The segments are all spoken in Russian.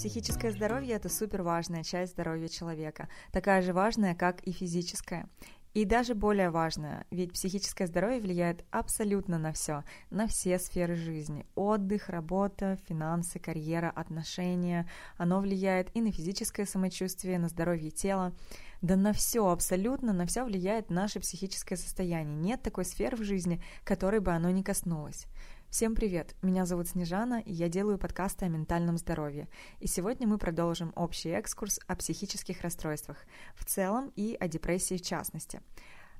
Психическое здоровье – это супер важная часть здоровья человека, такая же важная, как и физическое. И даже более важное, ведь психическое здоровье влияет абсолютно на все, на все сферы жизни. Отдых, работа, финансы, карьера, отношения. Оно влияет и на физическое самочувствие, на здоровье тела. Да на все, абсолютно на все влияет наше психическое состояние. Нет такой сферы в жизни, которой бы оно не коснулось. Всем привет! Меня зовут Снежана, и я делаю подкасты о ментальном здоровье. И сегодня мы продолжим общий экскурс о психических расстройствах в целом и о депрессии в частности.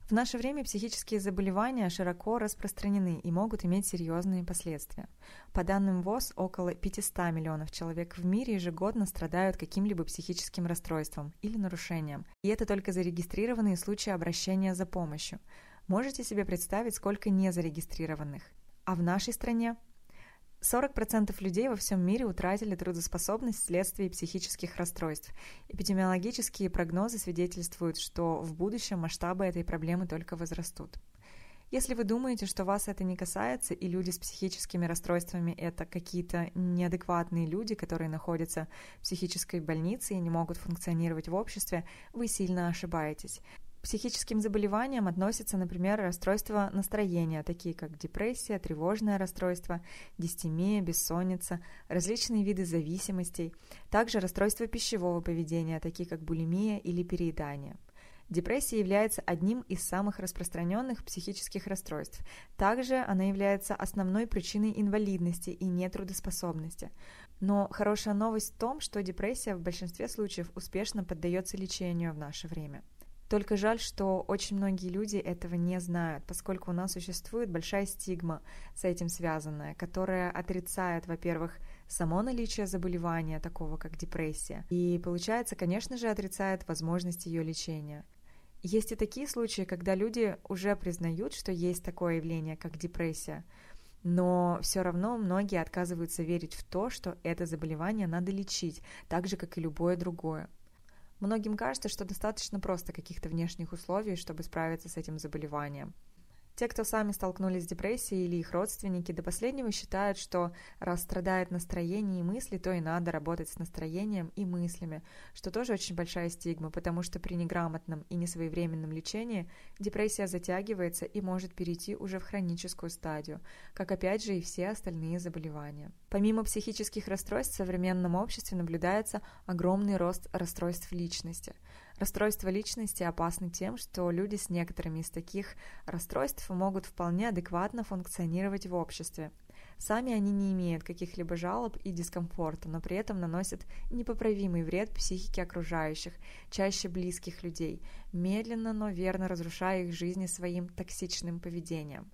В наше время психические заболевания широко распространены и могут иметь серьезные последствия. По данным ВОЗ, около 500 миллионов человек в мире ежегодно страдают каким-либо психическим расстройством или нарушением. И это только зарегистрированные случаи обращения за помощью. Можете себе представить, сколько незарегистрированных? А в нашей стране 40% людей во всем мире утратили трудоспособность вследствие психических расстройств. Эпидемиологические прогнозы свидетельствуют, что в будущем масштабы этой проблемы только возрастут. Если вы думаете, что вас это не касается, и люди с психическими расстройствами – это какие-то неадекватные люди, которые находятся в психической больнице и не могут функционировать в обществе, вы сильно ошибаетесь психическим заболеваниям относятся, например, расстройства настроения, такие как депрессия, тревожное расстройство, дистемия, бессонница, различные виды зависимостей, также расстройства пищевого поведения, такие как булимия или переедание. Депрессия является одним из самых распространенных психических расстройств. Также она является основной причиной инвалидности и нетрудоспособности. Но хорошая новость в том, что депрессия в большинстве случаев успешно поддается лечению в наше время. Только жаль, что очень многие люди этого не знают, поскольку у нас существует большая стигма с этим связанная, которая отрицает, во-первых, само наличие заболевания, такого как депрессия, и, получается, конечно же, отрицает возможность ее лечения. Есть и такие случаи, когда люди уже признают, что есть такое явление, как депрессия, но все равно многие отказываются верить в то, что это заболевание надо лечить, так же, как и любое другое. Многим кажется, что достаточно просто каких-то внешних условий, чтобы справиться с этим заболеванием. Те, кто сами столкнулись с депрессией или их родственники, до последнего считают, что раз страдает настроение и мысли, то и надо работать с настроением и мыслями, что тоже очень большая стигма, потому что при неграмотном и несвоевременном лечении депрессия затягивается и может перейти уже в хроническую стадию, как опять же и все остальные заболевания. Помимо психических расстройств в современном обществе наблюдается огромный рост расстройств личности – Расстройства личности опасны тем, что люди с некоторыми из таких расстройств могут вполне адекватно функционировать в обществе. Сами они не имеют каких-либо жалоб и дискомфорта, но при этом наносят непоправимый вред психике окружающих, чаще близких людей, медленно, но верно разрушая их жизни своим токсичным поведением.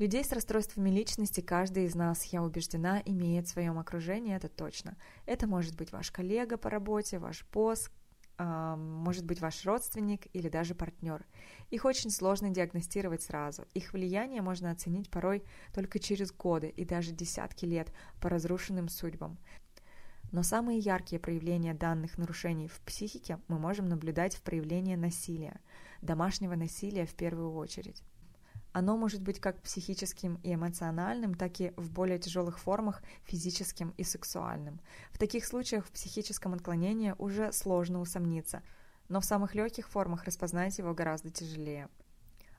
Людей с расстройствами личности каждый из нас, я убеждена, имеет в своем окружении, это точно. Это может быть ваш коллега по работе, ваш босс, может быть ваш родственник или даже партнер. Их очень сложно диагностировать сразу. Их влияние можно оценить порой только через годы и даже десятки лет по разрушенным судьбам. Но самые яркие проявления данных нарушений в психике мы можем наблюдать в проявлении насилия, домашнего насилия в первую очередь. Оно может быть как психическим и эмоциональным, так и в более тяжелых формах физическим и сексуальным. В таких случаях в психическом отклонении уже сложно усомниться, но в самых легких формах распознать его гораздо тяжелее.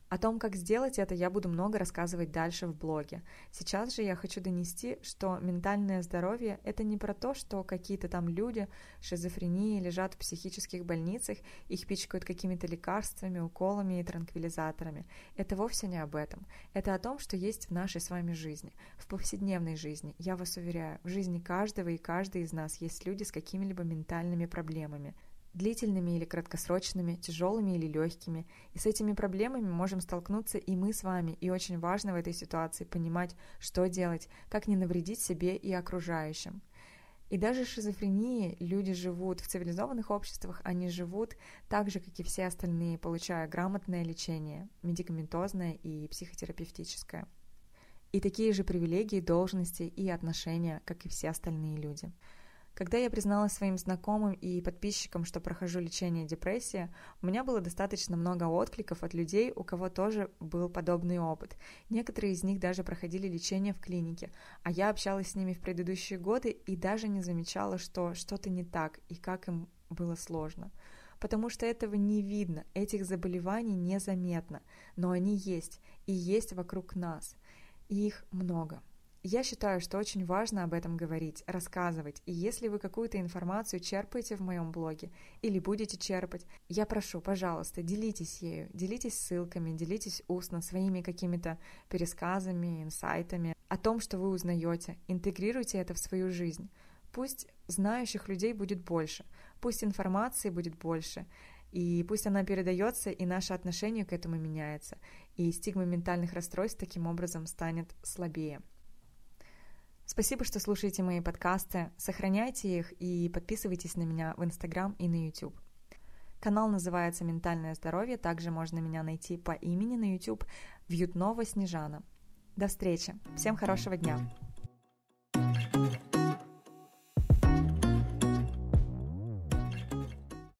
О том, как сделать это, я буду много рассказывать дальше в блоге. Сейчас же я хочу донести, что ментальное здоровье – это не про то, что какие-то там люди с шизофренией лежат в психических больницах, их пичкают какими-то лекарствами, уколами и транквилизаторами. Это вовсе не об этом. Это о том, что есть в нашей с вами жизни, в повседневной жизни. Я вас уверяю, в жизни каждого и каждой из нас есть люди с какими-либо ментальными проблемами длительными или краткосрочными, тяжелыми или легкими. И с этими проблемами можем столкнуться и мы с вами. И очень важно в этой ситуации понимать, что делать, как не навредить себе и окружающим. И даже шизофрении люди живут в цивилизованных обществах, они живут так же, как и все остальные, получая грамотное лечение, медикаментозное и психотерапевтическое. И такие же привилегии, должности и отношения, как и все остальные люди. Когда я призналась своим знакомым и подписчикам, что прохожу лечение депрессии, у меня было достаточно много откликов от людей, у кого тоже был подобный опыт. Некоторые из них даже проходили лечение в клинике, а я общалась с ними в предыдущие годы и даже не замечала, что что-то не так и как им было сложно. Потому что этого не видно, этих заболеваний незаметно, но они есть, и есть вокруг нас. И их много. Я считаю, что очень важно об этом говорить, рассказывать, и если вы какую-то информацию черпаете в моем блоге или будете черпать, я прошу, пожалуйста, делитесь ею, делитесь ссылками, делитесь устно своими какими-то пересказами, инсайтами о том, что вы узнаете, интегрируйте это в свою жизнь. Пусть знающих людей будет больше, пусть информации будет больше, и пусть она передается, и наше отношение к этому меняется, и стигма ментальных расстройств таким образом станет слабее. Спасибо, что слушаете мои подкасты, сохраняйте их и подписывайтесь на меня в Инстаграм и на YouTube. Канал называется «Ментальное здоровье», также можно меня найти по имени на YouTube Вьютнова Снежана. До встречи, всем хорошего дня!